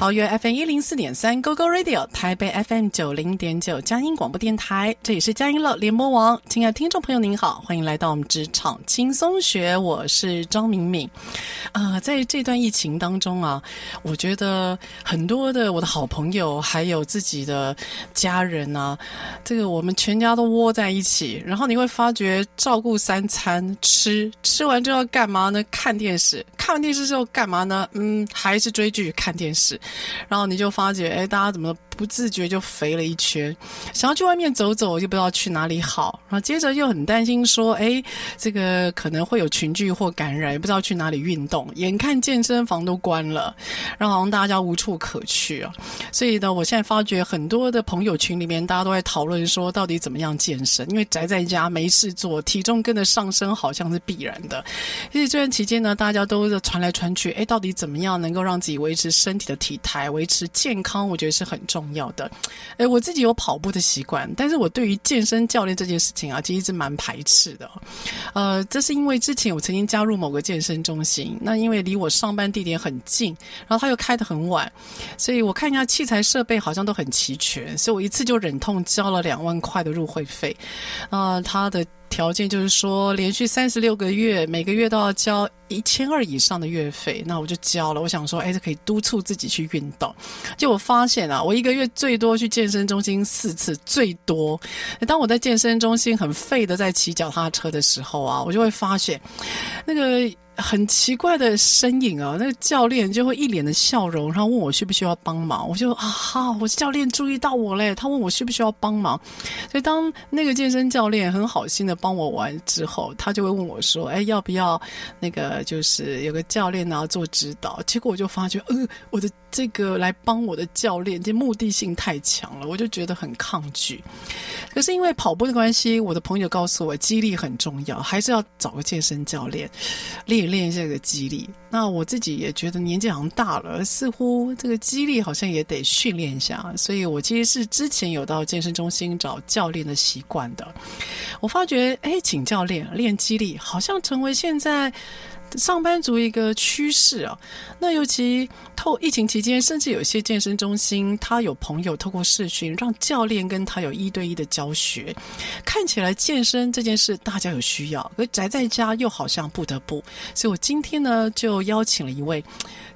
桃园 FM 一零四点三 GoGo Radio，台北 FM 九零点九佳音广播电台，这里是佳音乐联播网。亲爱的听众朋友，您好，欢迎来到我们职场轻松学，我是张敏敏。啊、在这段疫情当中啊，我觉得很多的我的好朋友，还有自己的家人啊，这个我们全家都窝在一起，然后你会发觉照顾三餐吃，吃完之后干嘛呢？看电视，看完电视之后干嘛呢？嗯，还是追剧看电视。然后你就发觉，哎，大家怎么不自觉就肥了一圈？想要去外面走走，又不知道去哪里好。然后接着又很担心说，哎，这个可能会有群聚或感染，也不知道去哪里运动。眼看健身房都关了，然后好像大家无处可去啊。所以呢，我现在发觉很多的朋友群里面，大家都在讨论说，到底怎么样健身？因为宅在家没事做，体重跟着上升好像是必然的。所以这段期间呢，大家都在传来传去，哎，到底怎么样能够让自己维持身体的体态，维持健康？我觉得是很重要。的，哎，我自己有跑步的习惯，但是我对于健身教练这件事情啊，其实一直蛮排斥的。呃，这是因为之前我曾经加入某个健身中心，那因为离我上班地点很近，然后他又开得很晚，所以我看一下器材设备好像都很齐全，所以我一次就忍痛交了两万块的入会费。啊、呃，他的。条件就是说，连续三十六个月，每个月都要交一千二以上的月费，那我就交了。我想说，哎，这可以督促自己去运动。就我发现啊，我一个月最多去健身中心四次，最多。当我在健身中心很废的在骑脚踏车的时候啊，我就会发现那个。很奇怪的身影啊！那个教练就会一脸的笑容，然后问我需不需要帮忙。我就啊，哈，我教练注意到我嘞，他问我需不需要帮忙。所以当那个健身教练很好心的帮我完之后，他就会问我说：“哎，要不要那个就是有个教练然后做指导？”结果我就发觉，呃，我的这个来帮我的教练，这目的性太强了，我就觉得很抗拒。可是因为跑步的关系，我的朋友告诉我，肌力很重要，还是要找个健身教练练。练这个肌力，那我自己也觉得年纪好像大了，似乎这个肌力好像也得训练一下，所以我其实是之前有到健身中心找教练的习惯的。我发觉，哎，请教练练肌力，好像成为现在。上班族一个趋势啊，那尤其透疫情期间，甚至有些健身中心，他有朋友透过视讯，让教练跟他有一对一的教学。看起来健身这件事大家有需要，而宅在家又好像不得不，所以我今天呢就邀请了一位，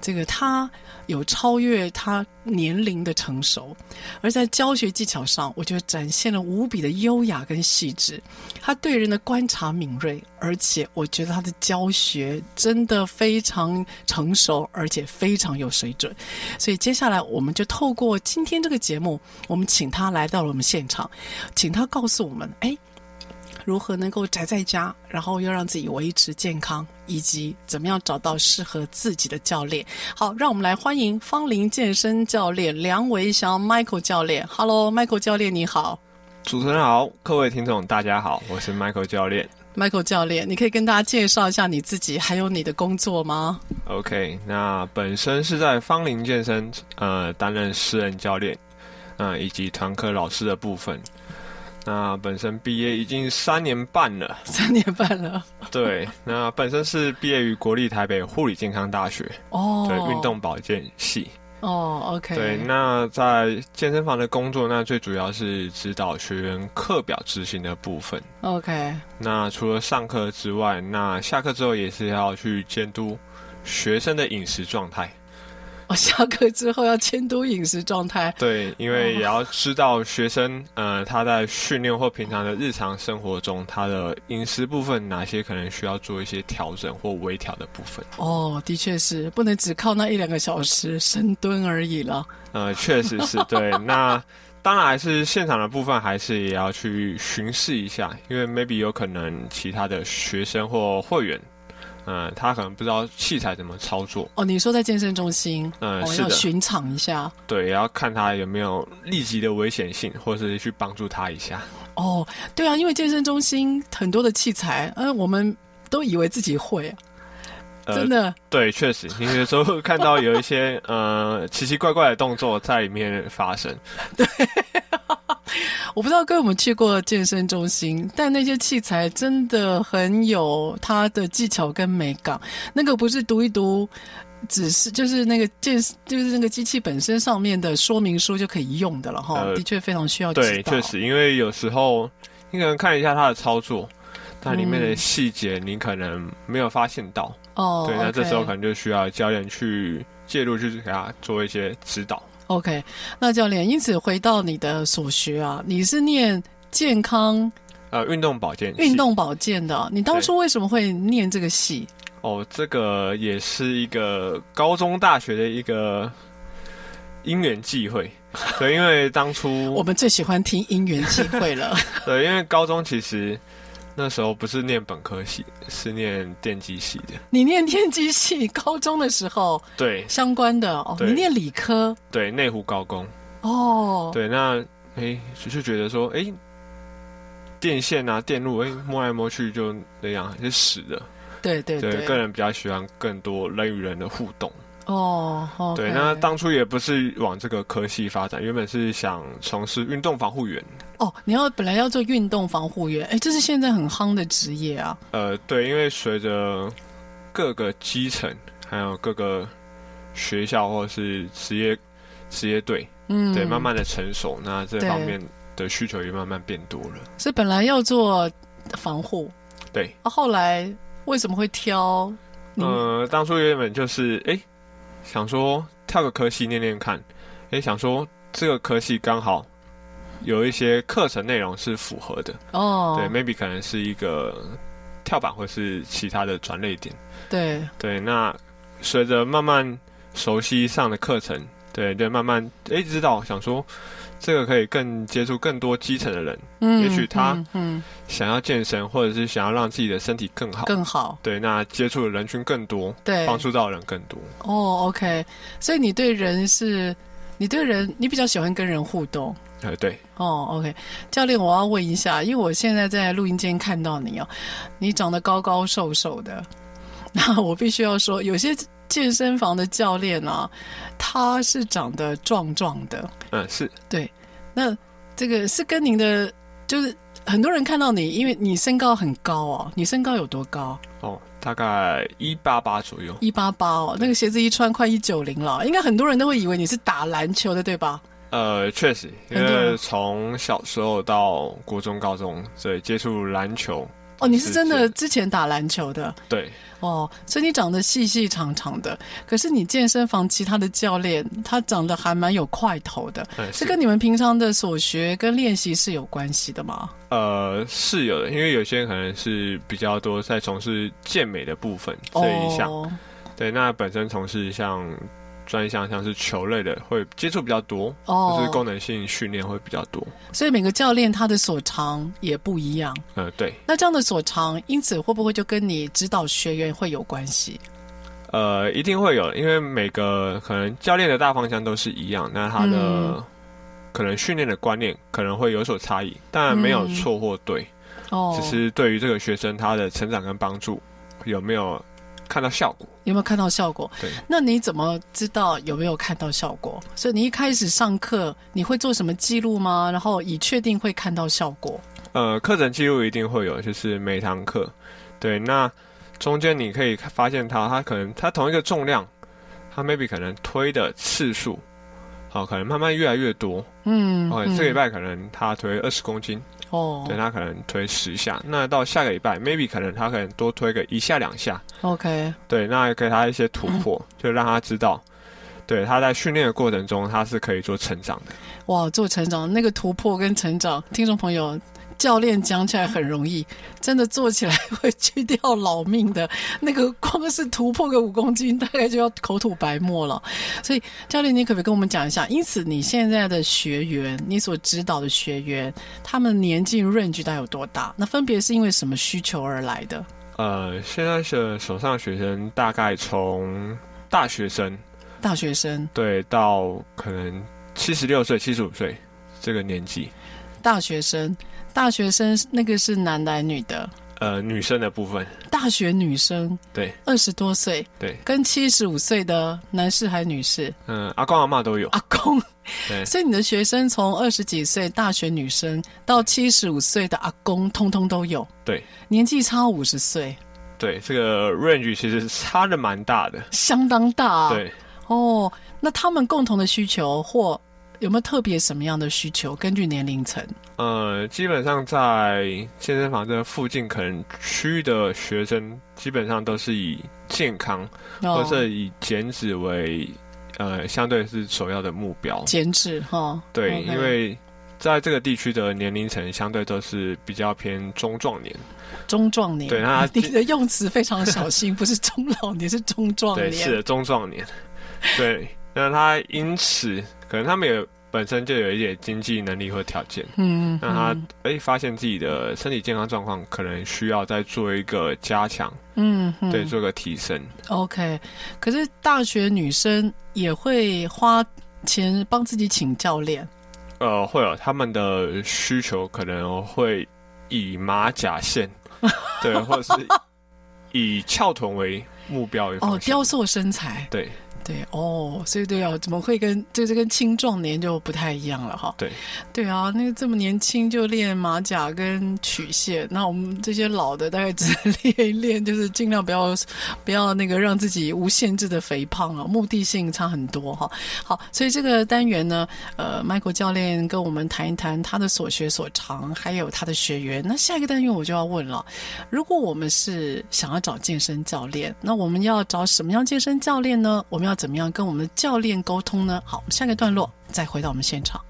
这个他。有超越他年龄的成熟，而在教学技巧上，我觉得展现了无比的优雅跟细致。他对人的观察敏锐，而且我觉得他的教学真的非常成熟，而且非常有水准。所以接下来，我们就透过今天这个节目，我们请他来到了我们现场，请他告诉我们：哎。如何能够宅在家，然后又让自己维持健康，以及怎么样找到适合自己的教练？好，让我们来欢迎芳林健身教练梁维祥 Michael 教练。Hello，Michael 教练，你好。主持人好，各位听众大家好，我是 Michael 教练。Michael 教练，你可以跟大家介绍一下你自己，还有你的工作吗？OK，那本身是在芳林健身呃担任私人教练，嗯、呃，以及团课老师的部分。那本身毕业已经三年半了，三年半了。对，那本身是毕业于国立台北护理健康大学哦，对，运动保健系哦，OK。对，那在健身房的工作，那最主要是指导学员课表执行的部分，OK。那除了上课之外，那下课之后也是要去监督学生的饮食状态。我下课之后要监督饮食状态，对，因为也要知道学生，呃，他在训练或平常的日常生活中，他的饮食部分哪些可能需要做一些调整或微调的部分。哦，的确是，不能只靠那一两个小时深蹲而已了。呃，确实是对。那当然还是现场的部分，还是也要去巡视一下，因为 maybe 有可能其他的学生或会员。嗯，他可能不知道器材怎么操作。哦，你说在健身中心，嗯，哦、是的，要巡场一下。对，也要看他有没有立即的危险性，或者是去帮助他一下。哦，对啊，因为健身中心很多的器材，嗯、呃，我们都以为自己会，真的。呃、对，确实，你有时候看到有一些 呃奇奇怪怪的动作在里面发生。对。我不知道各位有没有去过健身中心，但那些器材真的很有它的技巧跟美感。那个不是读一读，只是就是那个健，就是那个机器本身上面的说明书就可以用的了哈。呃、的确非常需要。对，确实，因为有时候你可能看一下它的操作，它里面的细节你可能没有发现到。哦、嗯，对，那这时候可能就需要教练去介入，去给他做一些指导。OK，那教练，因此回到你的所学啊，你是念健康，呃，运动保健，运动保健的。你当初为什么会念这个系？哦，这个也是一个高中、大学的一个因缘际会。对，因为当初 我们最喜欢听因缘际会了。对，因为高中其实。那时候不是念本科系，是念电机系的。你念电机系，高中的时候对相关的哦。你念理科，对内湖高工哦。对，那哎，就是觉得说，哎，电线啊，电路，哎，摸来摸去就那样，是死的。对对对，对，个人比较喜欢更多人与人的互动。哦，okay、对，那当初也不是往这个科系发展，原本是想从事运动防护员。哦，你要本来要做运动防护员，哎，这是现在很夯的职业啊。呃，对，因为随着各个基层，还有各个学校或者是职业职业队，嗯，对，慢慢的成熟，那这方面的需求也慢慢变多了。所以本来要做防护，对，啊，后来为什么会挑？呃，当初原本就是哎。诶想说跳个科系念念看，哎，想说这个科系刚好有一些课程内容是符合的哦。对，maybe 可能是一个跳板或是其他的转类点。对对，那随着慢慢熟悉上的课程，对对，慢慢哎知道想说。这个可以更接触更多基层的人，嗯，也许他嗯想要健身，或者是想要让自己的身体更好，更好，对，那接触的人群更多，对，帮助到的人更多。哦，OK，所以你对人是，你对人，你比较喜欢跟人互动，呃，对。哦，OK，教练，我要问一下，因为我现在在录音间看到你哦，你长得高高瘦瘦的，那我必须要说，有些。健身房的教练啊，他是长得壮壮的，嗯，是对。那这个是跟您的，就是很多人看到你，因为你身高很高哦，你身高有多高？哦，大概一八八左右。一八八哦，那个鞋子一穿快一九零了，应该很多人都会以为你是打篮球的，对吧？呃，确实，因为从小时候到国中、高中，所以，接触篮球。哦，你是真的之前打篮球的？对。哦，所以你长得细细长长的，可是你健身房其他的教练他长得还蛮有块头的，是，是跟你们平常的所学跟练习是有关系的吗？呃，是有的，因为有些人可能是比较多在从事健美的部分这一项，哦、对，那本身从事像。专项像是球类的会接触比较多，哦，就是功能性训练会比较多，所以每个教练他的所长也不一样。呃，对。那这样的所长，因此会不会就跟你指导学员会有关系？呃，一定会有，因为每个可能教练的大方向都是一样，那他的可能训练的观念可能会有所差异，当然没有错或对，哦，只是对于这个学生他的成长跟帮助有没有。看到效果，有没有看到效果？对，那你怎么知道有没有看到效果？所以你一开始上课，你会做什么记录吗？然后以确定会看到效果？呃，课程记录一定会有，就是每堂课，对，那中间你可以发现他，他可能他同一个重量，他 maybe 可能推的次数，好，可能慢慢越来越多，嗯，OK，这个礼拜可能他推二十公斤。哦，对，他可能推十下，那到下个礼拜，maybe 可能他可能多推个一下两下。OK，对，那给他一些突破，嗯、就让他知道，对，他在训练的过程中，他是可以做成长的。哇，做成长那个突破跟成长，听众朋友教练讲起来很容易，真的做起来会去掉老命的。那个光是突破个五公斤，大概就要口吐白沫了。所以，教练，你可不可以跟我们讲一下？因此，你现在的学员，你所指导的学员，他们年纪 range 大概有多大？那分别是因为什么需求而来的？呃，现在是手上学生大概从大学生，大学生对，到可能七十六岁、七十五岁这个年纪。大学生，大学生那个是男的还是女的？呃，女生的部分。大学女生，对，二十多岁，对，跟七十五岁的男士还是女士？嗯，阿公阿妈都有。阿公，对，所以你的学生从二十几岁大学女生到七十五岁的阿公，通通都有。对，年纪差五十岁。对，这个 range 其实差的蛮大的，相当大啊。对，哦，那他们共同的需求或。有没有特别什么样的需求？根据年龄层，呃，基本上在健身房这附近，可能区域的学生基本上都是以健康、哦、或者以减脂为呃，相对是首要的目标。减脂哈，哦、对.因为在这个地区的年龄层相对都是比较偏中壮年。中壮年，对，那 你的用词非常小心，不是中老年，是中壮年。对，是的，中壮年。对，那他因此可能他们也。本身就有一点经济能力或条件，嗯，那他哎、欸、发现自己的身体健康状况可能需要再做一个加强，嗯，对，做个提升。OK，可是大学女生也会花钱帮自己请教练，呃，会有他们的需求可能会以马甲线，对，或者是以翘臀为目标哦，雕塑身材，对。对哦，所以对啊，怎么会跟就是跟青壮年就不太一样了哈？对，对啊，那个这么年轻就练马甲跟曲线，那我们这些老的大概只能练一练，就是尽量不要不要那个让自己无限制的肥胖啊，目的性差很多哈。好，所以这个单元呢，呃，Michael 教练跟我们谈一谈他的所学所长，还有他的学员。那下一个单元我就要问了，如果我们是想要找健身教练，那我们要找什么样健身教练呢？我们要怎么样跟我们的教练沟通呢？好，我们下个段落再回到我们现场。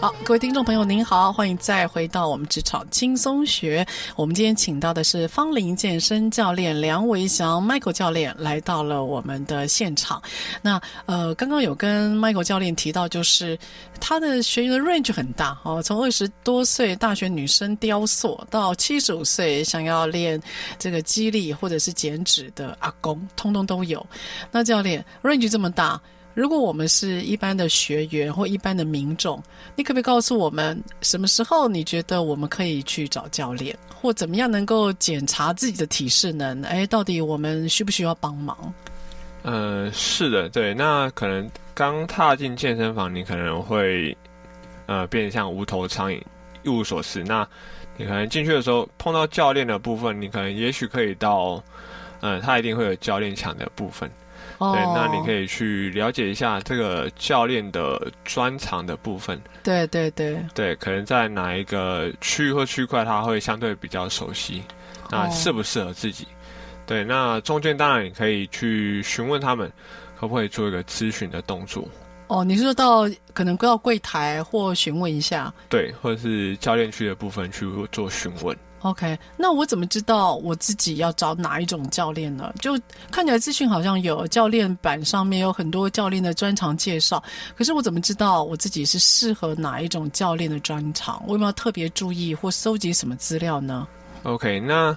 好，各位听众朋友，您好，欢迎再回到我们职场轻松学。我们今天请到的是芳林健身教练梁维祥 Michael 教练来到了我们的现场。那呃，刚刚有跟 Michael 教练提到，就是他的学员的 range 很大哦，从二十多岁大学女生雕塑到七十五岁想要练这个肌力或者是减脂的阿公，通通都有。那教练 range 这么大。如果我们是一般的学员或一般的民众，你可不可以告诉我们什么时候你觉得我们可以去找教练，或怎么样能够检查自己的体适能？哎，到底我们需不需要帮忙？呃，是的，对。那可能刚踏进健身房，你可能会呃变得像无头苍蝇，一无所事。那你可能进去的时候碰到教练的部分，你可能也许可以到，呃，他一定会有教练墙的部分。对，那你可以去了解一下这个教练的专长的部分。对对对，对，可能在哪一个区域或区块，他会相对比较熟悉，那适不适合自己？对，那中间当然你可以去询问他们，可不可以做一个咨询的动作。哦，你是说到可能到柜台或询问一下？对，或者是教练区的部分去做询问。OK，那我怎么知道我自己要找哪一种教练呢？就看起来资讯好像有教练版上面有很多教练的专长介绍，可是我怎么知道我自己是适合哪一种教练的专长？我有没有特别注意或搜集什么资料呢？OK，那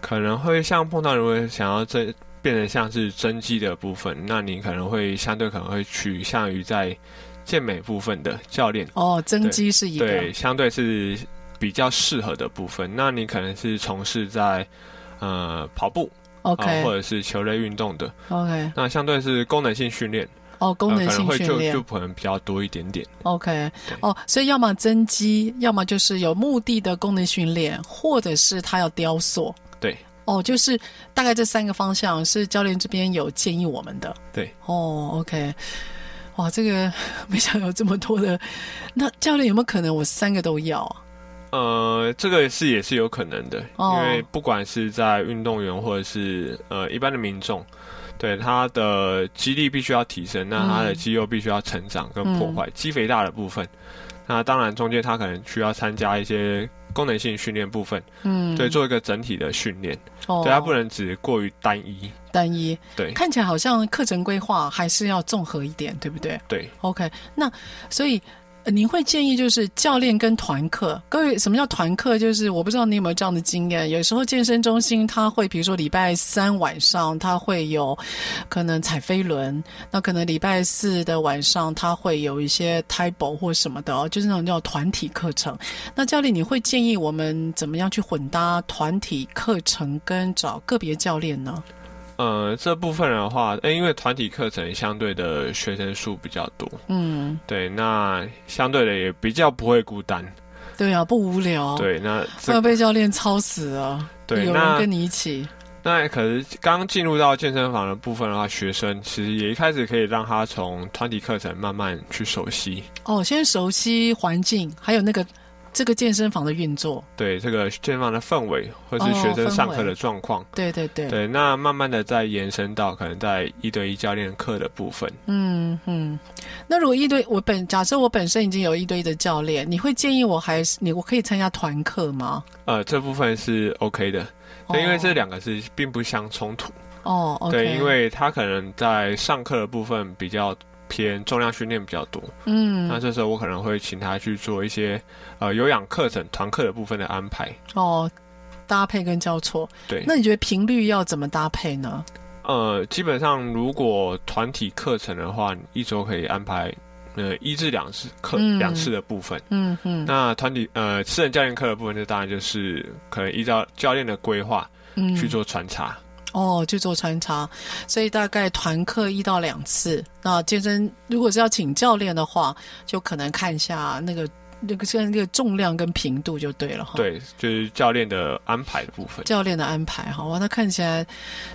可能会像碰到如果想要增变得像是增肌的部分，那你可能会相对可能会趋向于在健美部分的教练。哦，增肌是一个对，相对是。比较适合的部分，那你可能是从事在呃跑步，OK，、呃、或者是球类运动的，OK。那相对是功能性训练，哦，功能性训练、就就可能比较多一点点，OK。哦，所以要么增肌，要么就是有目的的功能训练，或者是他要雕塑，对。哦，就是大概这三个方向是教练这边有建议我们的，对。哦，OK。哇，这个 没想到有这么多的，那教练有没有可能我三个都要啊？呃，这个是也是有可能的，哦、因为不管是在运动员或者是呃一般的民众，对他的肌力必须要提升，那他的肌肉必须要成长跟破坏，肌、嗯、肥大的部分，那当然中间他可能需要参加一些功能性训练部分，嗯，对，做一个整体的训练，哦，对，他不能只过于单一，单一，对，看起来好像课程规划还是要综合一点，对不对？对，OK，那所以。您会建议就是教练跟团课，各位什么叫团课？就是我不知道你有没有这样的经验。有时候健身中心他会，比如说礼拜三晚上他会有可能踩飞轮，那可能礼拜四的晚上他会有一些 table 或什么的哦，就是那种叫团体课程。那教练你会建议我们怎么样去混搭团体课程跟找个别教练呢？呃，这部分的话，因为团体课程相对的学生数比较多，嗯，对，那相对的也比较不会孤单，对啊，不无聊，对，那不要被教练操死啊，对，有人跟你一起。那可是刚进入到健身房的部分的话，学生其实也一开始可以让他从团体课程慢慢去熟悉，哦，先熟悉环境，还有那个。这个健身房的运作，对这个健身房的氛围，或是学生上课的状况，哦、对对对，对，那慢慢的再延伸到可能在一对一教练课的部分。嗯嗯，那如果一对我本假设我本身已经有一对一的教练，你会建议我还是你我可以参加团课吗？呃，这部分是 OK 的，对，因为这两个是并不相冲突。哦，okay、对，因为他可能在上课的部分比较。偏重量训练比较多，嗯，那这时候我可能会请他去做一些呃有氧课程团课的部分的安排哦，搭配跟交错，对。那你觉得频率要怎么搭配呢？呃，基本上如果团体课程的话，一周可以安排呃一至两次课两、嗯、次的部分，嗯嗯。那团体呃私人教练课的部分，就当然就是可能依照教练的规划去做穿插。嗯哦，去做穿插，所以大概团课一到两次。那健身如果是要请教练的话，就可能看一下那个那个像那个重量跟频度就对了哈。对，就是教练的安排的部分。教练的安排，好哇，那看起来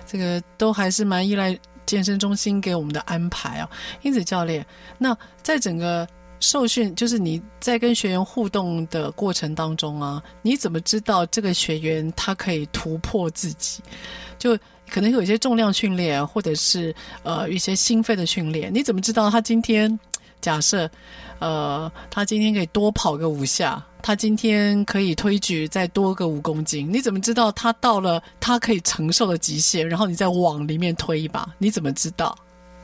这个都还是蛮依赖健身中心给我们的安排啊。因此，教练，那在整个受训，就是你在跟学员互动的过程当中啊，你怎么知道这个学员他可以突破自己？就可能有一些重量训练，或者是呃一些心肺的训练。你怎么知道他今天假设呃他今天可以多跑个五下，他今天可以推举再多个五公斤？你怎么知道他到了他可以承受的极限？然后你再往里面推一把，你怎么知道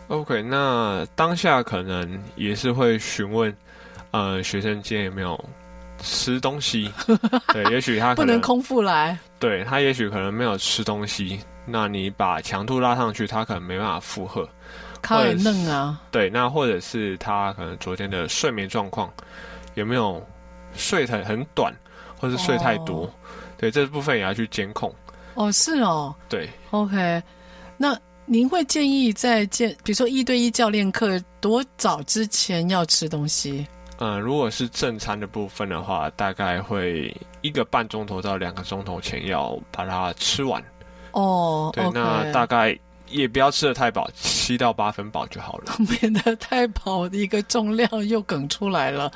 ？OK，那当下可能也是会询问呃学生今天有没有吃东西？对，也许他可能不能空腹来。对，他也许可能没有吃东西，那你把强度拉上去，他可能没办法负荷，他很嫩啊。对，那或者是他可能昨天的睡眠状况有没有睡很很短，或是睡太多？哦、对，这部分也要去监控。哦，是哦。对，OK。那您会建议在见，比如说一对一教练课多早之前要吃东西？嗯，如果是正餐的部分的话，大概会一个半钟头到两个钟头前要把它吃完。哦，对，okay 那大概也不要吃的太饱，七到八分饱就好了，免得太饱，一个重量又梗出来了。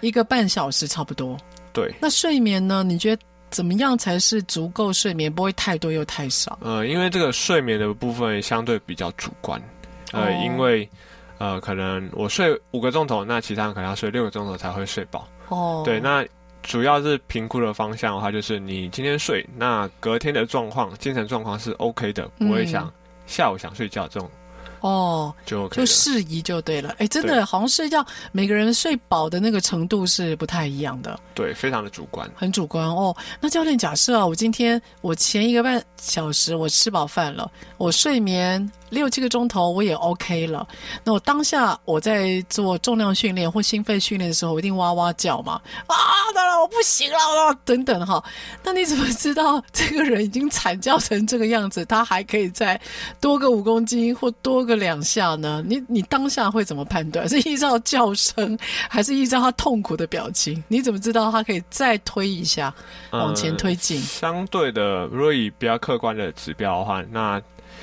一个半小时差不多。对，那睡眠呢？你觉得怎么样才是足够睡眠，不会太多又太少？呃，因为这个睡眠的部分相对比较主观，呃，哦、因为。呃，可能我睡五个钟头，那其他人可能要睡六个钟头才会睡饱。哦，对，那主要是评估的方向的话，就是你今天睡，那隔天的状况、精神状况是 OK 的，不会想下午想睡觉这种。哦，就 OK 就适宜就对了。哎，真的好像睡觉，每个人睡饱的那个程度是不太一样的。对，非常的主观，很主观哦。那教练，假设啊，我今天我前一个半小时我吃饱饭了，我睡眠。六七个钟头我也 OK 了。那我当下我在做重量训练或心肺训练的时候，我一定哇哇叫嘛啊！当然我不行了，等等哈。那你怎么知道这个人已经惨叫成这个样子，他还可以再多个五公斤或多个两下呢？你你当下会怎么判断？是依照叫声，还是依照他痛苦的表情？你怎么知道他可以再推一下，往前推进？嗯，相对的，如果以比较客观的指标的话，那。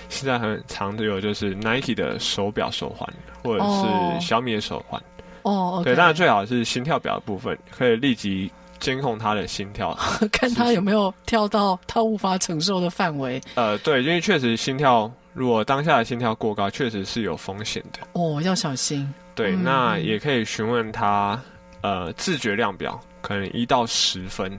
现在很常有就是 Nike 的手表手环，或者是小米的手环。哦，oh. oh. 对，当然最好是心跳表的部分，可以立即监控他的心跳，看他有没有跳到他无法承受的范围。呃，对，因为确实心跳，如果当下的心跳过高，确实是有风险的。哦，要小心。对，嗯、那也可以询问他，呃，自觉量表，可能一到十分。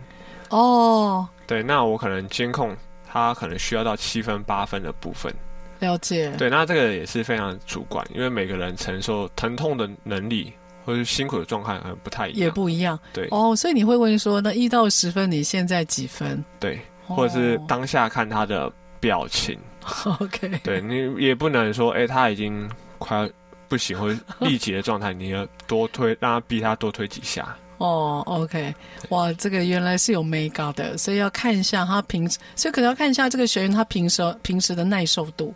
哦。对，那我可能监控他，可能需要到七分、八分的部分。了解。对，那这个也是非常主观，因为每个人承受疼痛的能力或者是辛苦的状态可能不太一样，也不一样。对。哦，所以你会问说，那一到十分，你现在几分？对，或者是当下看他的表情。哦、OK。对，你也不能说，哎，他已经快要不行或力竭的状态，你要多推，让他逼他多推几下。哦，OK，哇，这个原来是有 mega 的，所以要看一下他平时，所以可能要看一下这个学员他平时平时的耐受度，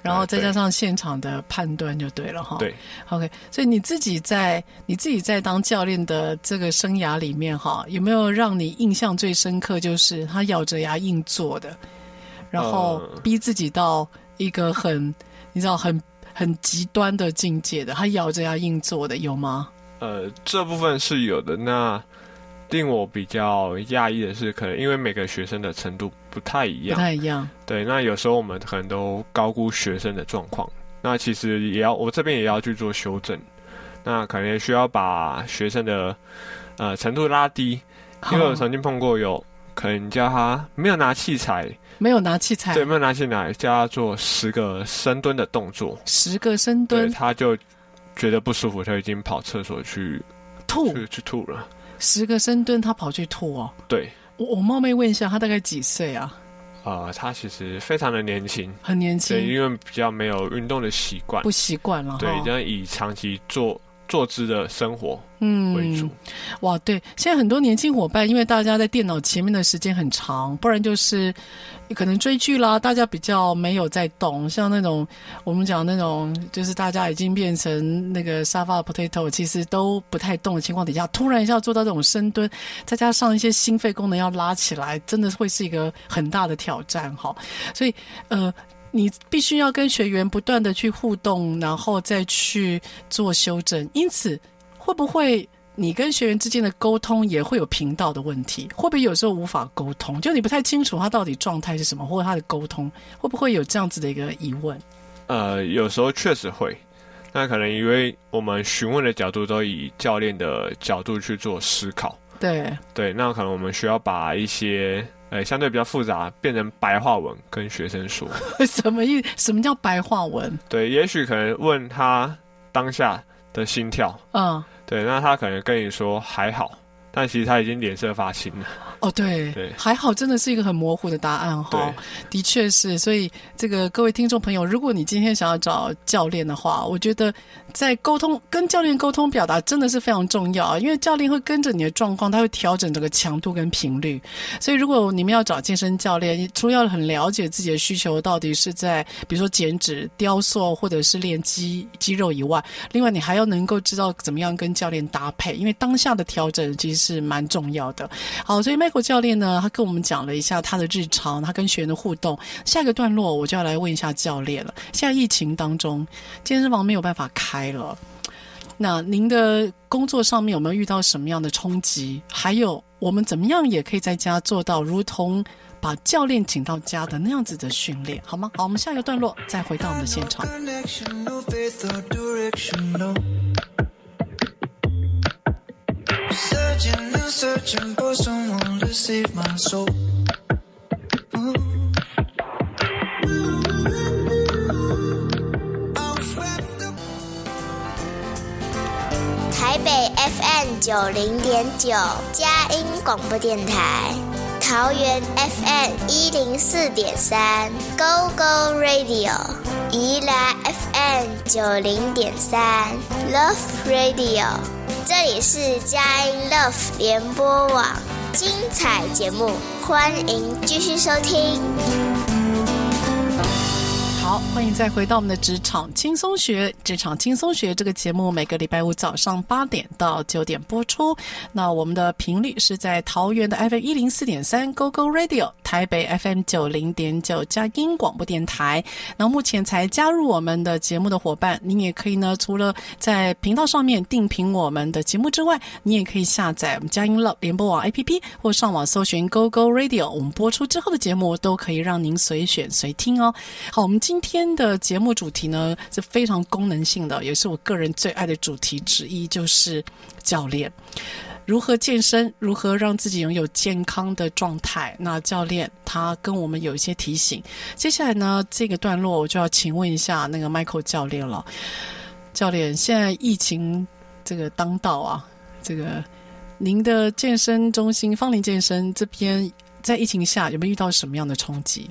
然后再加上现场的判断就对了哈。对，OK，所以你自己在你自己在当教练的这个生涯里面哈，有没有让你印象最深刻？就是他咬着牙硬做的，然后逼自己到一个很你知道很很极端的境界的，他咬着牙硬做的有吗？呃，这部分是有的。那令我比较讶异的是，可能因为每个学生的程度不太一样，不太一样。对，那有时候我们可能都高估学生的状况。那其实也要，我这边也要去做修正。那可能也需要把学生的呃程度拉低，因为我曾经碰过有可能叫他没有拿器材，没有拿器材，对，没有拿器材，叫他做十个深蹲的动作，十个深蹲，他就。觉得不舒服，他已经跑厕所去吐，去去吐了。十个深蹲，他跑去吐哦。对，我我冒昧问一下，他大概几岁啊？啊、呃，他其实非常的年轻，很年轻，对，因为比较没有运动的习惯，不习惯了。对，这样以长期坐坐姿的生活。嗯，为主哇，对，现在很多年轻伙伴，因为大家在电脑前面的时间很长，不然就是可能追剧啦，大家比较没有在动，像那种我们讲那种，就是大家已经变成那个沙发 potato，其实都不太动的情况底下，突然一下做到这种深蹲，再加上一些心肺功能要拉起来，真的会是一个很大的挑战哈。所以，呃，你必须要跟学员不断的去互动，然后再去做修正，因此。会不会你跟学员之间的沟通也会有频道的问题？会不会有时候无法沟通？就你不太清楚他到底状态是什么，或者他的沟通会不会有这样子的一个疑问？呃，有时候确实会。那可能因为我们询问的角度都以教练的角度去做思考。对对，那可能我们需要把一些呃相对比较复杂变成白话文跟学生说。什么意？什么叫白话文？对，也许可能问他当下的心跳。嗯。对，那他可能跟你说还好，但其实他已经脸色发青了。哦，对，对，还好，真的是一个很模糊的答案哈。的确是，所以这个各位听众朋友，如果你今天想要找教练的话，我觉得在沟通跟教练沟通表达真的是非常重要啊，因为教练会跟着你的状况，他会调整这个强度跟频率。所以如果你们要找健身教练，除了要很了解自己的需求到底是在比如说减脂、雕塑或者是练肌肌肉以外，另外你还要能够知道怎么样跟教练搭配，因为当下的调整其实是蛮重要的。好，所以结果教练呢，他跟我们讲了一下他的日常，他跟学员的互动。下一个段落，我就要来问一下教练了。现在疫情当中，健身房没有办法开了，那您的工作上面有没有遇到什么样的冲击？还有，我们怎么样也可以在家做到，如同把教练请到家的那样子的训练，好吗？好，我们下一个段落再回到我们的现场。台北 FM 九零点九佳音广播电台，桃园 FM 一零四点三 Go Go Radio，宜兰 FM 九零点三 Love Radio。这里是佳音 Love 联播网，精彩节目，欢迎继续收听。好，欢迎再回到我们的职场轻松学。职场轻松学这个节目每个礼拜五早上八点到九点播出。那我们的频率是在桃园的 FM 一零四点三 GO GO Radio，台北 FM 九零点九佳音广播电台。那目前才加入我们的节目的伙伴，您也可以呢，除了在频道上面定评我们的节目之外，你也可以下载我们佳音乐联播网 APP，或上网搜寻 GO GO Radio。我们播出之后的节目都可以让您随选随听哦。好，我们。今今天的节目主题呢，是非常功能性的，也是我个人最爱的主题之一，就是教练如何健身，如何让自己拥有健康的状态。那教练他跟我们有一些提醒。接下来呢，这个段落我就要请问一下那个 Michael 教练了。教练，现在疫情这个当道啊，这个您的健身中心芳林健身这边，在疫情下有没有遇到什么样的冲击？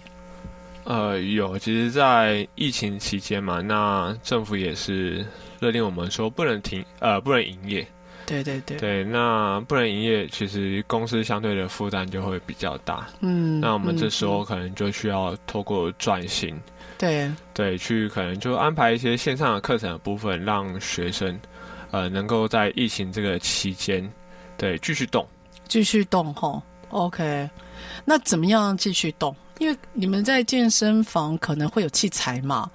呃，有，其实，在疫情期间嘛，那政府也是勒令我们说不能停，呃，不能营业。对对对。对，那不能营业，其实公司相对的负担就会比较大。嗯。那我们这时候可能就需要透过转型。对、嗯。对，去可能就安排一些线上的课程的部分，让学生，呃，能够在疫情这个期间，对，继续动。继续动，吼，OK。那怎么样继续动？因为你们在健身房可能会有器材嘛，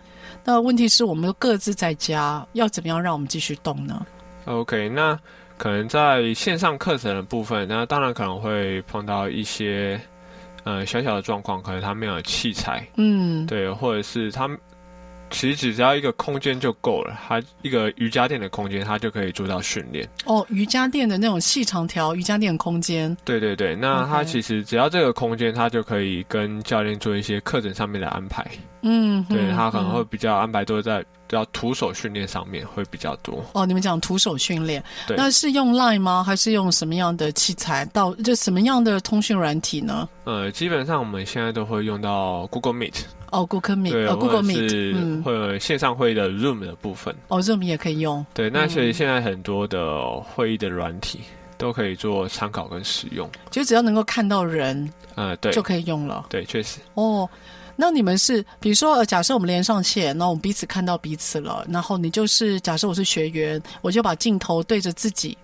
那问题是我们各自在家，要怎么样让我们继续动呢？OK，那可能在线上课程的部分，那当然可能会碰到一些呃小小的状况，可能他没有器材，嗯，对，或者是他。其实只要一个空间就够了，它一个瑜伽垫的空间，它就可以做到训练。哦，瑜伽垫的那种细长条瑜伽垫空间。对对对，那它其实只要这个空间，它就可以跟教练做一些课程上面的安排。嗯，对，他可能会比较安排都在要徒手训练上面会比较多。哦，你们讲徒手训练，对，那是用 Line 吗？还是用什么样的器材？到就什么样的通讯软体呢？呃，基本上我们现在都会用到 Google Meet。哦，Google Meet，对、哦、Google Meet，嗯，或者线上会议的 Zoom 的部分。哦，Zoom 也可以用。对，那所以现在很多的会议的软体都可以做参考跟使用。就只要能够看到人，呃，对，就可以用了。对，确实。哦，那你们是，比如说，呃假设我们连上线，那我们彼此看到彼此了，然后你就是，假设我是学员，我就把镜头对着自己，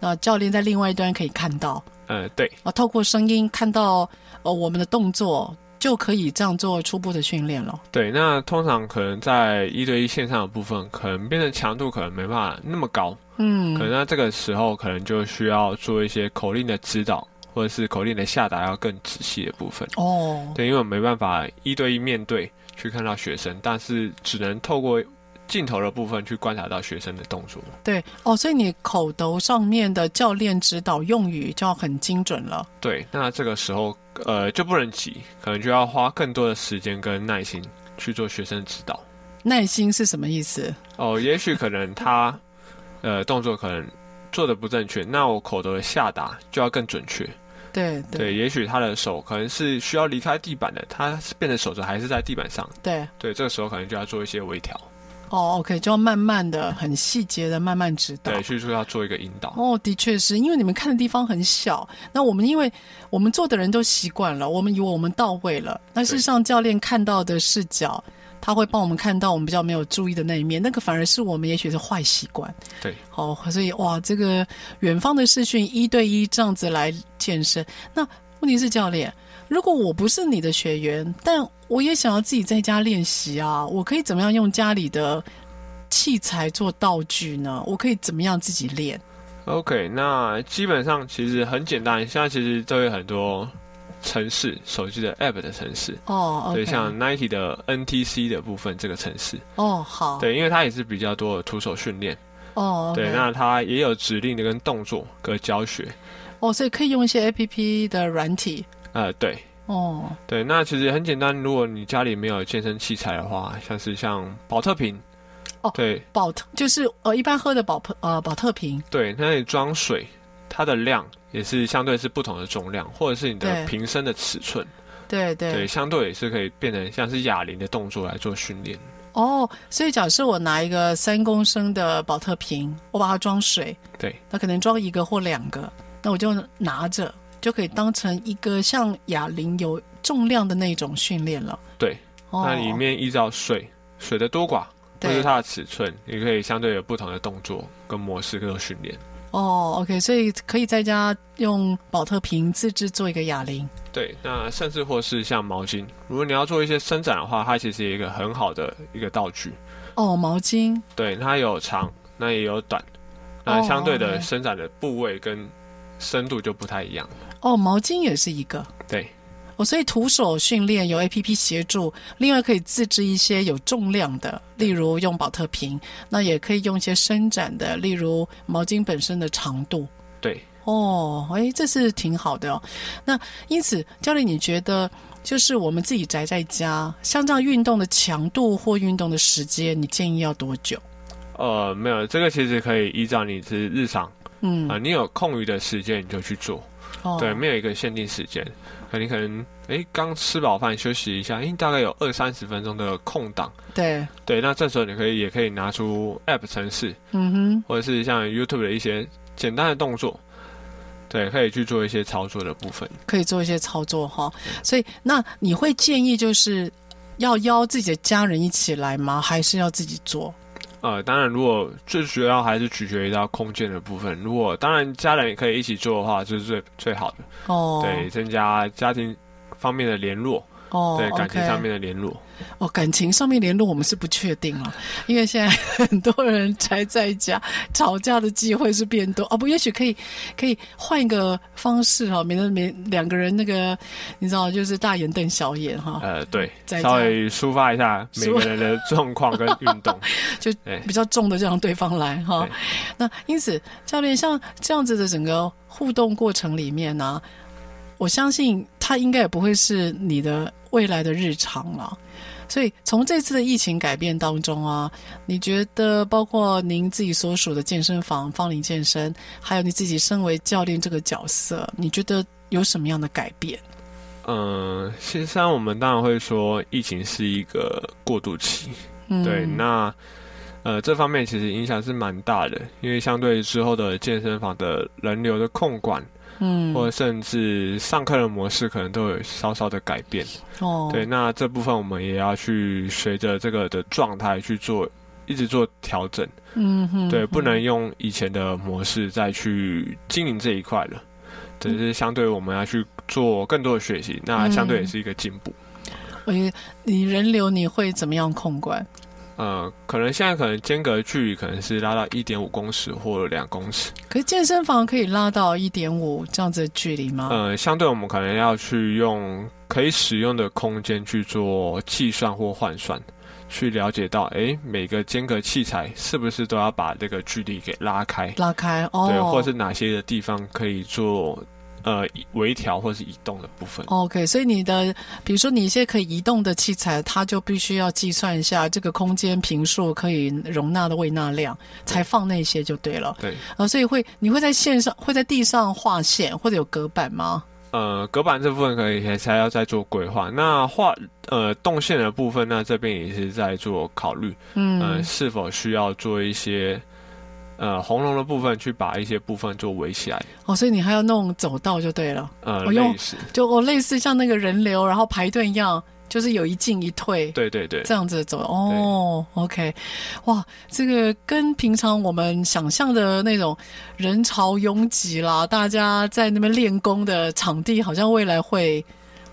那教练在另外一端可以看到。呃，对。啊，透过声音看到呃我们的动作。就可以这样做初步的训练了。对，那通常可能在一对一线上的部分，可能变成强度可能没办法那么高。嗯，可能那这个时候，可能就需要做一些口令的指导，或者是口令的下达要更仔细的部分。哦，对，因为我没办法一对一面对去看到学生，但是只能透过。镜头的部分去观察到学生的动作，对哦，所以你口头上面的教练指导用语就要很精准了。对，那这个时候呃就不能急，可能就要花更多的时间跟耐心去做学生的指导。耐心是什么意思？哦，也许可能他 呃动作可能做的不正确，那我口头的下达就要更准确。对对，对，也许他的手可能是需要离开地板的，他变成手肘还是在地板上。对对，这个时候可能就要做一些微调。哦，OK，就要慢慢的、很细节的慢慢指导。对，所以说要做一个引导。哦，的确是因为你们看的地方很小，那我们因为我们做的人都习惯了，我们以为我们到位了。那事实上，教练看到的视角，他会帮我们看到我们比较没有注意的那一面，那个反而是我们也许是坏习惯。对，哦，所以哇，这个远方的视讯一对一这样子来健身，那问题是教练。如果我不是你的学员，但我也想要自己在家练习啊，我可以怎么样用家里的器材做道具呢？我可以怎么样自己练？OK，那基本上其实很简单，现在其实都有很多城市，手机的 App 的城市哦，对，像 Nike 的 NTC 的部分这个城市哦，好，对，因为它也是比较多的徒手训练哦，对，那它也有指令的跟动作跟教学哦，所以可以用一些 APP 的软体。呃，对，哦，对，那其实很简单。如果你家里没有健身器材的话，像是像保特瓶，哦，对，保特就是呃一般喝的宝特呃保特瓶，对，那里装水，它的量也是相对是不同的重量，或者是你的瓶身的尺寸，对对对，相对也是可以变成像是哑铃的动作来做训练。哦，所以假设我拿一个三公升的保特瓶，我把它装水，对，那可能装一个或两个，那我就拿着。就可以当成一个像哑铃有重量的那种训练了。对，哦，那里面依照水水的多寡，或对是它的尺寸，你可以相对有不同的动作跟模式，各种训练。哦，OK，所以可以在家用保特瓶自制做一个哑铃。对，那甚至或是像毛巾，如果你要做一些伸展的话，它其实有一个很好的一个道具。哦，毛巾。对，它有长，那也有短，那相对哦的伸展的部位跟深度就不太一样。哦，毛巾也是一个。对，哦，所以徒手训练有 APP 协助，另外可以自制一些有重量的，例如用保特瓶，那也可以用一些伸展的，例如毛巾本身的长度。对，哦，哎，这是挺好的哦。那因此，教练，你觉得就是我们自己宅在家，像这样运动的强度或运动的时间，你建议要多久？呃，没有，这个其实可以依照你是日常，嗯啊、，你有空余的时间你就去做。哦，对，没有一个限定时间，可你可能哎刚吃饱饭休息一下，哎大概有二三十分钟的空档，对，对，那这时候你可以也可以拿出 App 程式，嗯哼，或者是像 YouTube 的一些简单的动作，对，可以去做一些操作的部分。可以做一些操作哈。所以，那你会建议就是要邀自己的家人一起来吗？还是要自己做？呃，当然，如果最主要还是取决于到空间的部分。如果当然家人也可以一起做的话，就是最最好的。哦，对，增加家庭方面的联络，哦，对感情上面的联络。哦，感情上面联络我们是不确定了，因为现在很多人宅在家，吵架的机会是变多哦。不，也许可以可以换一个方式哈，免得免两个人那个你知道，就是大眼瞪小眼哈，呃，对，稍微抒发一下每个人的状况跟运动。就比较重的就让对方来哈对。那因此，教练像这样子的整个互动过程里面呢、我相信它应该也不会是你的未来的日常了。所以从这次的疫情改变当中啊，你觉得包括您自己所属的健身房方林健身，还有你自己身为教练这个角色，你觉得有什么样的改变？嗯，其实上我们当然会说，疫情是一个过渡期。嗯，对，那呃这方面其实影响是蛮大的，因为相对之后的健身房的人流的控管，嗯，或者甚至上课的模式，可能都有稍稍的改变。哦，对，那这部分我们也要去随着这个的状态去做，一直做调整。嗯哼，对，不能用以前的模式再去经营这一块了。只是相对我们要去做更多的学习，那相对也是一个进步。我觉得你人流你会怎么样控管？呃，可能现在可能间隔距离可能是拉到一点五公尺或两公尺。可是健身房可以拉到一点五这样子的距离吗？呃，相对我们可能要去用可以使用的空间去做计算或换算，去了解到，哎，每个间隔器材是不是都要把这个距离给拉开？拉开哦，对，或是哪些的地方可以做呃微调或是移动的部分。OK，所以你的比如说你一些可以移动的器材，它就必须要计算一下这个空间坪数可以容纳的位纳量，才放那些就对了。对，啊，所以会你会在线上会在地上画线或者有隔板吗？呃，隔板这部分可以还要再做规划。那画呃动线的部分，那这边也是在做考虑，嗯，呃，是否需要做一些呃红龙的部分，去把一些部分做围起来。哦，所以你还要弄走道就对了，呃，我用就我、哦、类似像那个人流然后排队一样，就是有一进一退。对对对，这样子走哦，OK，哇，这个跟平常我们想象的那种人潮拥挤啦，大家在那边练功的场地，好像未来会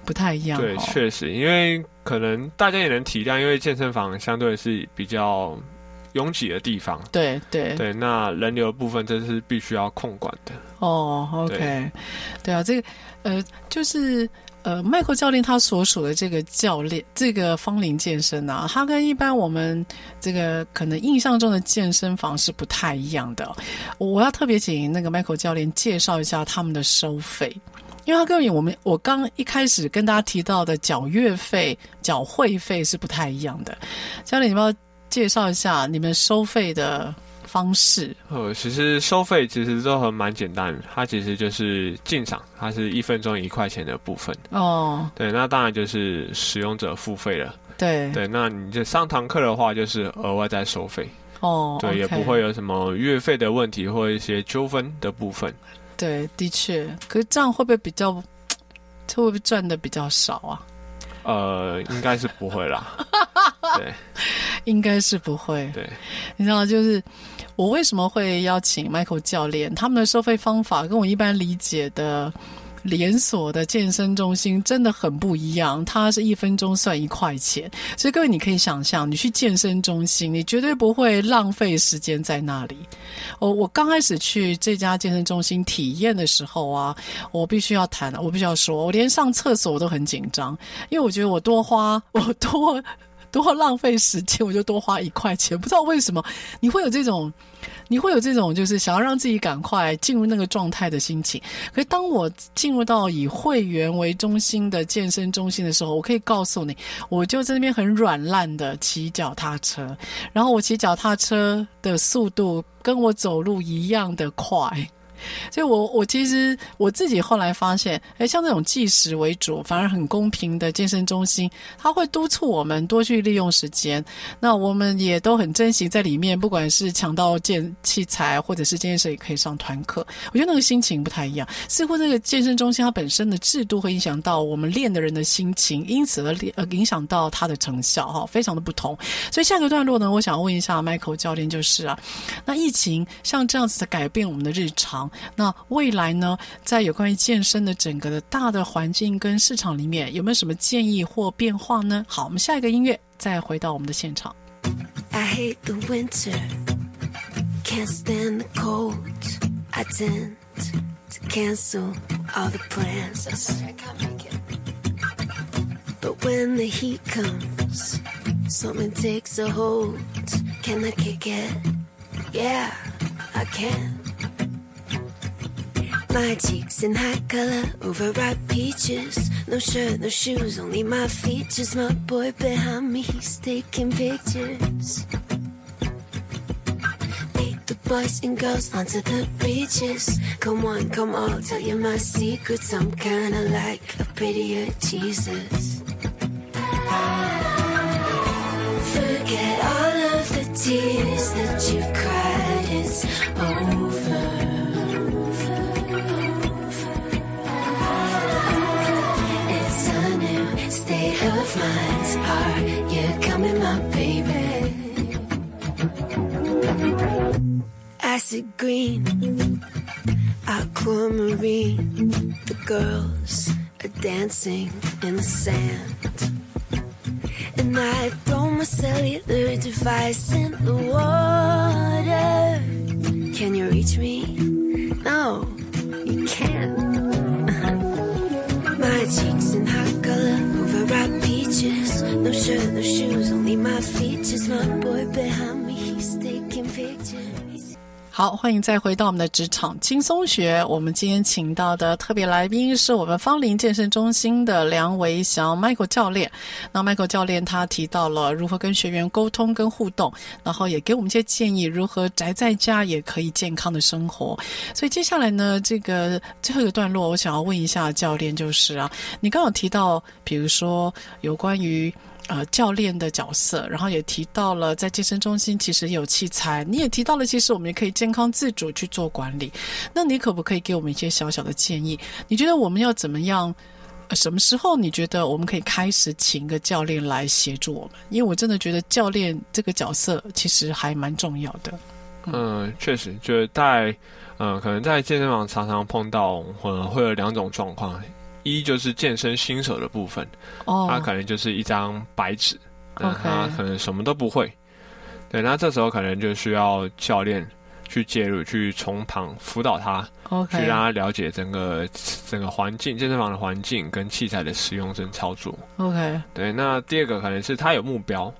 不太一样、哦。对，确实，因为可能大家也能体谅，因为健身房相对是比较拥挤的地方。对对对，那人流的部分这是必须要控管的。哦，OK，对，对啊，这个呃，就是呃，Michael 教练他所属的这个教练，这个芳龄健身啊，他跟一般我们这个可能印象中的健身房是不太一样的。我要特别请那个 Michael 教练介绍一下他们的收费，因为他跟我们我刚一开始跟大家提到的缴月费、缴会费是不太一样的。教练，你要不要介绍一下你们收费的方式？呃，其实收费其实都很蛮简单的，它其实就是进场，它是一分钟一块钱的部分。哦，对，那当然就是使用者付费了。对对，那你这上堂课的话，就是额外再收费。哦，对也不会有什么月费的问题或一些纠纷的部分。对，的确，可是这样会不会比较，会不会赚的比较少啊？呃，应该是不会啦。对，应该是不会。对，你知道，就是我为什么会邀请 Michael 教练？他们的收费方法跟我一般理解的。连锁的健身中心真的很不一样，它是一分钟算一块钱，所以各位你可以想象，你去健身中心，你绝对不会浪费时间在那里。我我刚开始去这家健身中心体验的时候啊，我必须要谈，我必须要说，我连上厕所我都很紧张，因为我觉得我多花，我多 多浪费时间，我就多花一块钱，不知道为什么你会有这种。你会有这种就是想要让自己赶快进入那个状态的心情。可是当我进入到以会员为中心的健身中心的时候，我可以告诉你，我就在那边很软烂的骑脚踏车，然后我骑脚踏车的速度跟我走路一样的快。所以我，我其实我自己后来发现，哎，像这种计时为主，反而很公平的健身中心，他会督促我们多去利用时间。那我们也都很珍惜在里面，不管是抢到健器材，或者是健身也可以上团课。我觉得那个心情不太一样。似乎这个健身中心它本身的制度会影响到我们练的人的心情，因此而呃影响到它的成效哈，非常的不同。所以下个段落呢，我想问一下 Michael 教练，就是啊，那疫情像这样子的改变我们的日常。那未来呢，在有关于健身的整个的大的环境跟市场里面，有没有什么建议或变化呢？好，我们下一个音乐，再回到我们的现场。I hate the winter, can't stand the cold. I tend to cancel all the plans. I can't make it. But when the heat comes, something takes a hold. Can I kick it? Yeah, I can. My cheeks in high color, overripe peaches. No shirt, no shoes, only my features. My boy behind me, he's taking pictures. The boys and girls onto the beaches. Come on, come on, tell you my secrets. I'm kinda like a prettier Jesus. Forget all of the tears that you've cried, it's over. State of mind. Are you coming, my baby? Acid green, aquamarine. The girls are dancing in the sand. And I throw my cellular device in the water. Can you reach me? No, ripe peaches, no shirt, no shoes, only my features. My boy behind me. 好，欢迎再回到我们的职场轻松学。我们今天请到的特别来宾是我们芳林健身中心的梁维祥 Michael 教练。那 Michael 教练他提到了如何跟学员沟通跟互动，然后也给我们一些建议，如何宅在家也可以健康的生活。所以接下来呢，这个最后一个段落，我想要问一下教练，就是啊，你刚刚提到，比如说有关于。呃，教练的角色，然后也提到了在健身中心其实有器材，你也提到了其实我们也可以健康自主去做管理。那你可不可以给我们一些小小的建议？你觉得我们要怎么样？什么时候你觉得我们可以开始请一个教练来协助我们？因为我真的觉得教练这个角色其实还蛮重要的。嗯，确实，就是在呃，可能在健身房常常碰到，呃，会有两种状况。一就是健身新手的部分，哦，他可能就是一张白纸，那他可能什么都不会对，那这时候可能就需要教练去介入，去从旁辅导他，okay. 去让他了解整个整个环境，健身房的环境跟器材的使用跟操作。OK，对，那第二个可能是他有目标，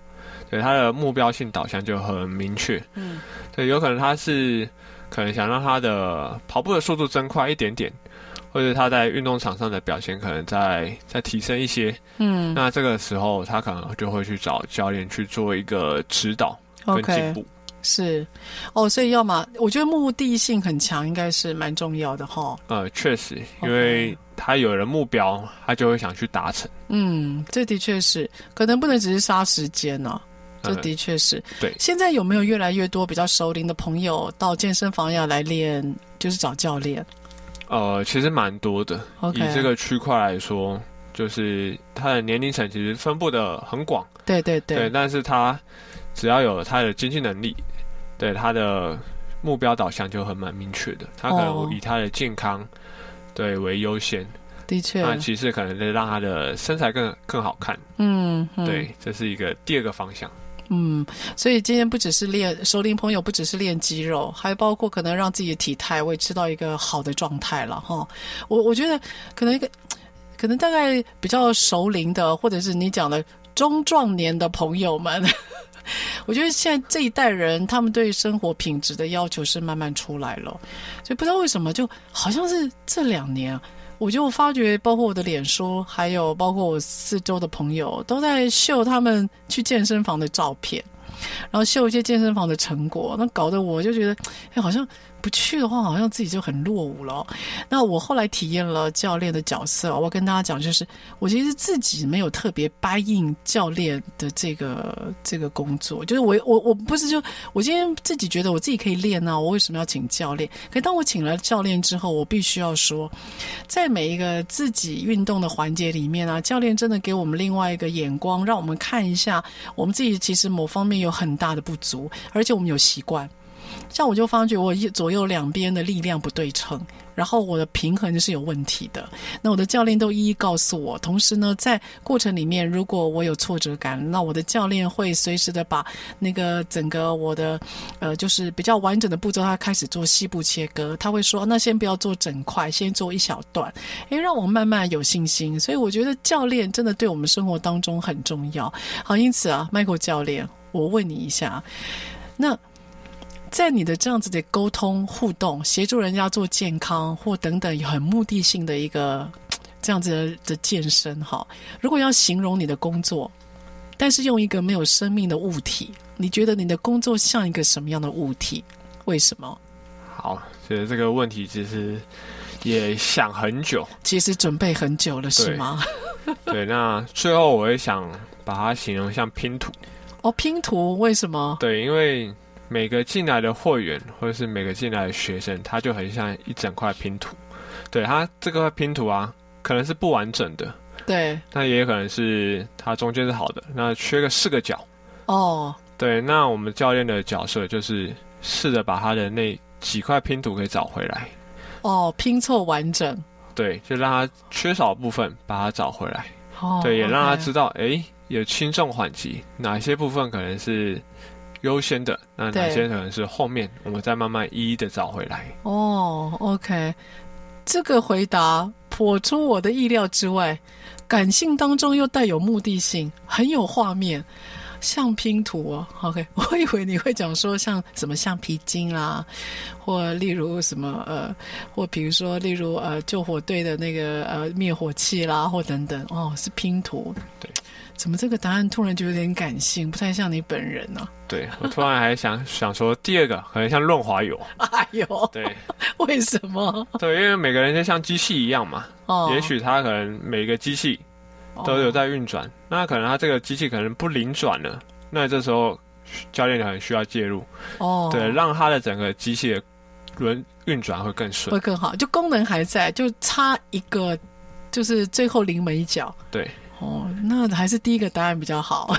对，他的目标性导向就很明确，嗯，对，有可能他是可能想让他的跑步的速度增快一点点。或者他在运动场上的表现可能再再提升一些，嗯，那这个时候他可能就会去找教练去做一个指导跟进步。Okay, 是，哦，所以要么我觉得目的性很强，应该是蛮重要的哈。呃，确实，因为他有了目标，他就会想去达成。嗯，这的确是，可能不能只是杀时间呢、啊。这的确是、嗯。对，现在有没有越来越多比较熟龄的朋友到健身房要来练，就是找教练？呃，其实蛮多的。以这个区块来说，就是他的年龄层其实分布的很广，对对对，对，但是他只要有他的经济能力，对他的目标导向就很蛮明确的，他可能以他的健康对为优先。的确，那其实可能是让他的身材更更好看。嗯，嗯，对，这是一个第二个方向。嗯，所以今天不只是练熟龄朋友，不只是练肌肉，还包括可能让自己的体态维持到一个好的状态了哈。我我觉得可能一个，可能大概比较熟龄的，或者是你讲的中壮年的朋友们，我觉得现在这一代人，他们对生活品质的要求是慢慢出来了，就不知道为什么，就好像是这两年。我就发觉，包括我的脸书，还有包括我四周的朋友，都在秀他们去健身房的照片，然后秀一些健身房的成果，那搞得我就觉得，哎，好像。不去的话，好像自己就很落伍了。那我后来体验了教练的角色，我跟大家讲，就是我其实自己没有特别答应教练的这个这个工作，就是我我我不是就我今天自己觉得我自己可以练啊，我为什么要请教练？可当我请了教练之后，我必须要说，在每一个自己运动的环节里面啊，教练真的给我们另外一个眼光，让我们看一下我们自己其实某方面有很大的不足，而且我们有习惯。像我就发觉我一左右两边的力量不对称，然后我的平衡是有问题的。那我的教练都一一告诉我，同时呢，在过程里面，如果我有挫折感，那我的教练会随时的把那个整个我的呃，就是比较完整的步骤，他开始做细部切割。他会说，那先不要做整块，先做一小段，诶，让我慢慢有信心。所以我觉得教练真的对我们生活当中很重要。好，因此啊，Michael 教练，我问你一下，那。在你的这样子的沟通互动，协助人家做健康或等等很目的性的一个 这样子的，的健身哈，如果要形容你的工作，但是用一个没有生命的物体，你觉得你的工作像一个什么样的物体？为什么？好，所以这个问题其实也想很久，其实准备很久了，是吗？对，那最后我也想把它形容像拼图。哦，拼图为什么？对，因为。每个进来的会员，或者是每个进来的学生，他就很像一整块拼图。对，他这个拼图啊，可能是不完整的，对，那也可能是它中间是好的，那缺个四个角。哦，对，那我们教练的角色就是试着把他的那几块拼图给找回来。哦，拼凑完整。对，就让他缺少部分把它找回来。哦，对，也让他知道，哎有轻重缓急，哪些部分可能是。优先的，那哪些可能是后面，我们再慢慢一一的找回来。哦，OK，这个回答颇出我的意料之外，感性当中又带有目的性，很有画面，像拼图哦。OK，我以为你会讲说像什么橡皮筋啦，或例如什么呃，或比如说例如呃救火队的那个呃灭火器啦，或等等。哦，是拼图。对。怎么这个答案突然就有点感性，不太像你本人呢？啊？对，我突然还想 想说，第二个可能像润滑油。哎呦，对，为什么？对，因为每个人就像机器一样嘛。哦。也许他可能每个机器都有在运转，哦，那可能他这个机器可能不灵转了，那这时候教练很需要介入。哦。对，让他的整个机器的轮运转会更顺，会更好。就功能还在，就差一个，就是最后临门一脚。对。哦，那还是第一个答案比较好，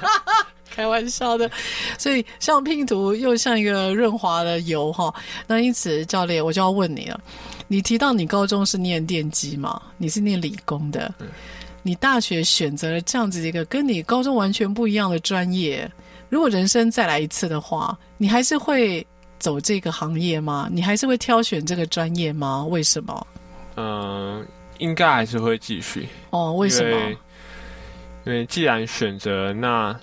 开玩笑的。所以像拼图又像一个润滑的油哈。那因此，教练我就要问你了，你提到你高中是念电机嘛？你是念理工的，你大学选择了这样子一个跟你高中完全不一样的专业。如果人生再来一次的话，你还是会走这个行业吗？你还是会挑选这个专业吗？为什么？嗯、呃。应该还是会继续哦？为什么？因为，既然选择，那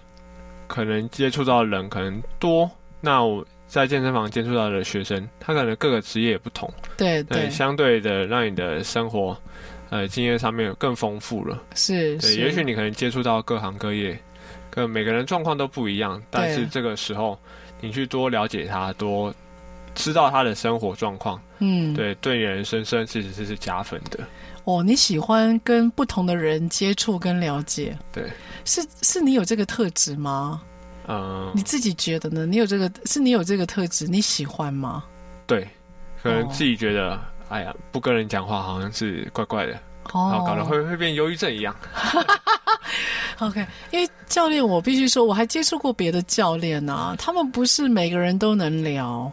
可能接触到的人可能多。那我在健身房接触到的学生，他可能各个职业也不同，对对，对，相对的让你的生活呃经验上面更丰富了。是，对，也许你可能接触到各行各业，跟每个人状况都不一样，但是这个时候你去多了解他，多知道他的生活状况，嗯，对，对人生生其实是是加分的。哦，你喜欢跟不同的人接触跟了解，对，是是你有这个特质吗？嗯，你自己觉得呢？你有这个，是你有这个特质，你喜欢吗？对，可能自己觉得，哦、哎呀，不跟人讲话好像是怪怪的。哦，然后搞得会会变忧郁症一样。OK，因为教练，我必须说，我还接触过别的教练啊，他们不是每个人都能聊，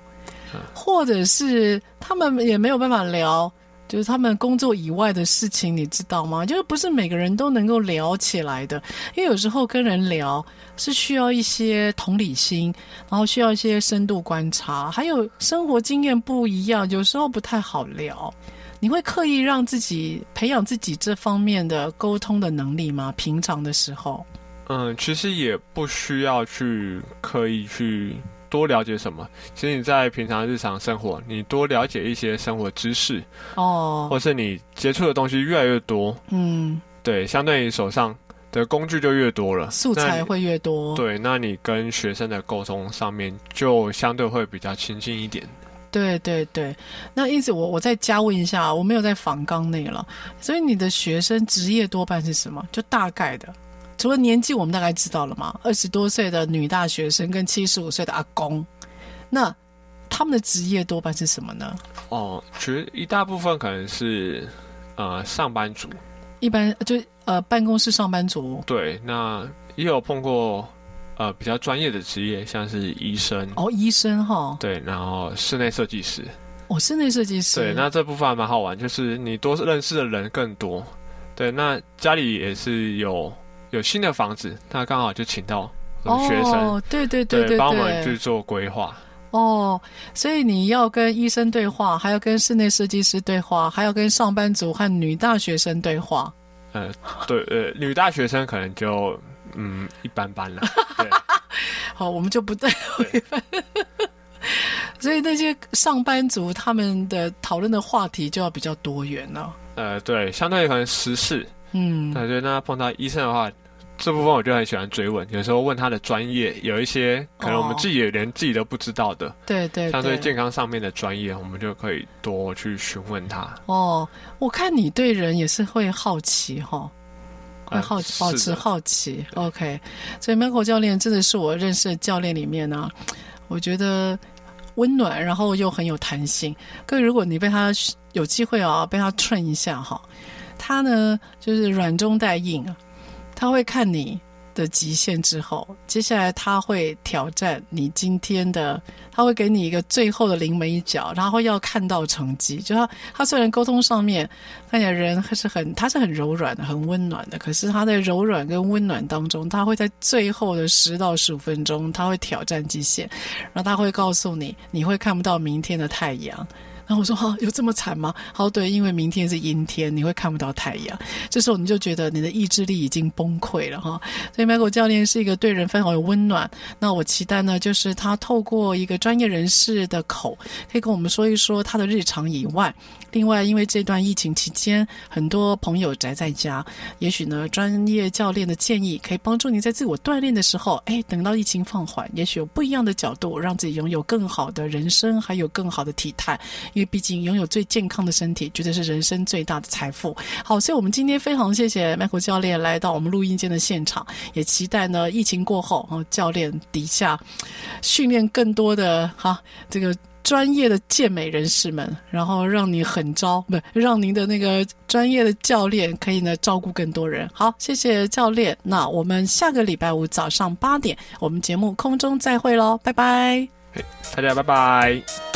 或者是他们也没有办法聊，就是他们工作以外的事情，你知道吗？就是不是每个人都能够聊起来的，因为有时候跟人聊是需要一些同理心，然后需要一些深度观察，还有生活经验不一样，有时候不太好聊。你会刻意让自己培养自己这方面的沟通的能力吗？平常的时候，嗯，其实也不需要去刻意去多了解什么。其实你在平常日常生活，你多了解一些生活知识，哦，或是你接触的东西越来越多，嗯，对，相对于手上的工具就越多了，素材会越多，对，那你跟学生的沟通上面就相对会比较亲近一点。对对对，那因此我我再加问一下，我没有在访纲内了，所以你的学生职业多半是什么？就大概的，除了年纪，我们大概知道了嘛？二十多岁的女大学生跟七十五岁的阿公，那他们的职业多半是什么呢？哦，其实一大部分可能是呃上班族，一般就呃办公室上班族。对，那也有碰过。呃，比较专业的职业，像是医生哦，医生哈，对，然后室内设计师，哦，室内设计师，对，那这部分还蛮好玩，就是你多认识的人更多，对，那家里也是有有新的房子，那刚好就请到学生，哦，对对对对，帮我们去做规划，哦，所以你要跟医生对话，还要跟室内设计师对话，还要跟上班族和女大学生对话，呃，对，呃，女大学生可能就。嗯，一般般了。对，好，我们就不再回翻。所以那些上班族他们的讨论的话题就要比较多元了。呃，对，相对于可能时事，嗯，对对。那碰到医生的话，这部分我就很喜欢追问，有时候问他的专业，有一些可能我们自己也连自己都不知道的，对对。相对健康上面的专业，我们就可以多去询问他。哦，我看你对人也是会好奇哈。哦会好保持好奇，OK。所以 Michael 教练真的是我认识的教练里面呢、啊，我觉得温暖，然后又很有弹性。各位，如果你被他有机会啊，被他 train 一下哈，他呢就是软中带硬啊，他会看你的极限之后，接下来他会挑战你今天的，他会给你一个最后的临门一脚，然后要看到成绩。就他，他虽然沟通上面看起来人还是很，他是很柔软的，很温暖的，可是他在柔软跟温暖当中，他会在最后的十到十五分钟，他会挑战极限，然后他会告诉你，你会看不到明天的太阳。然后我说：“哈、有这么惨吗？”好，对，因为明天是阴天，你会看不到太阳。这时候你就觉得你的意志力已经崩溃了哈。所以，Michael 教练是一个对人非常有温暖。那我期待呢，就是他透过一个专业人士的口，可以跟我们说一说他的日常以外。另外，因为这段疫情期间，很多朋友宅在家，也许呢，专业教练的建议可以帮助你在自我锻炼的时候，哎，等到疫情放缓，也许有不一样的角度，让自己拥有更好的人生，还有更好的体态。因为毕竟拥有最健康的身体，绝对是人生最大的财富。好，所以我们今天非常谢谢 Michael 教练来到我们录音间的现场，也期待呢，疫情过后，哦，教练底下训练更多的哈这个。专业的健美人士们，然后让你狠招，不，让您的那个专业的教练可以呢照顾更多人。好，谢谢教练。那我们下个礼拜五早上八点，我们节目空中再会喽，拜拜。大家拜拜。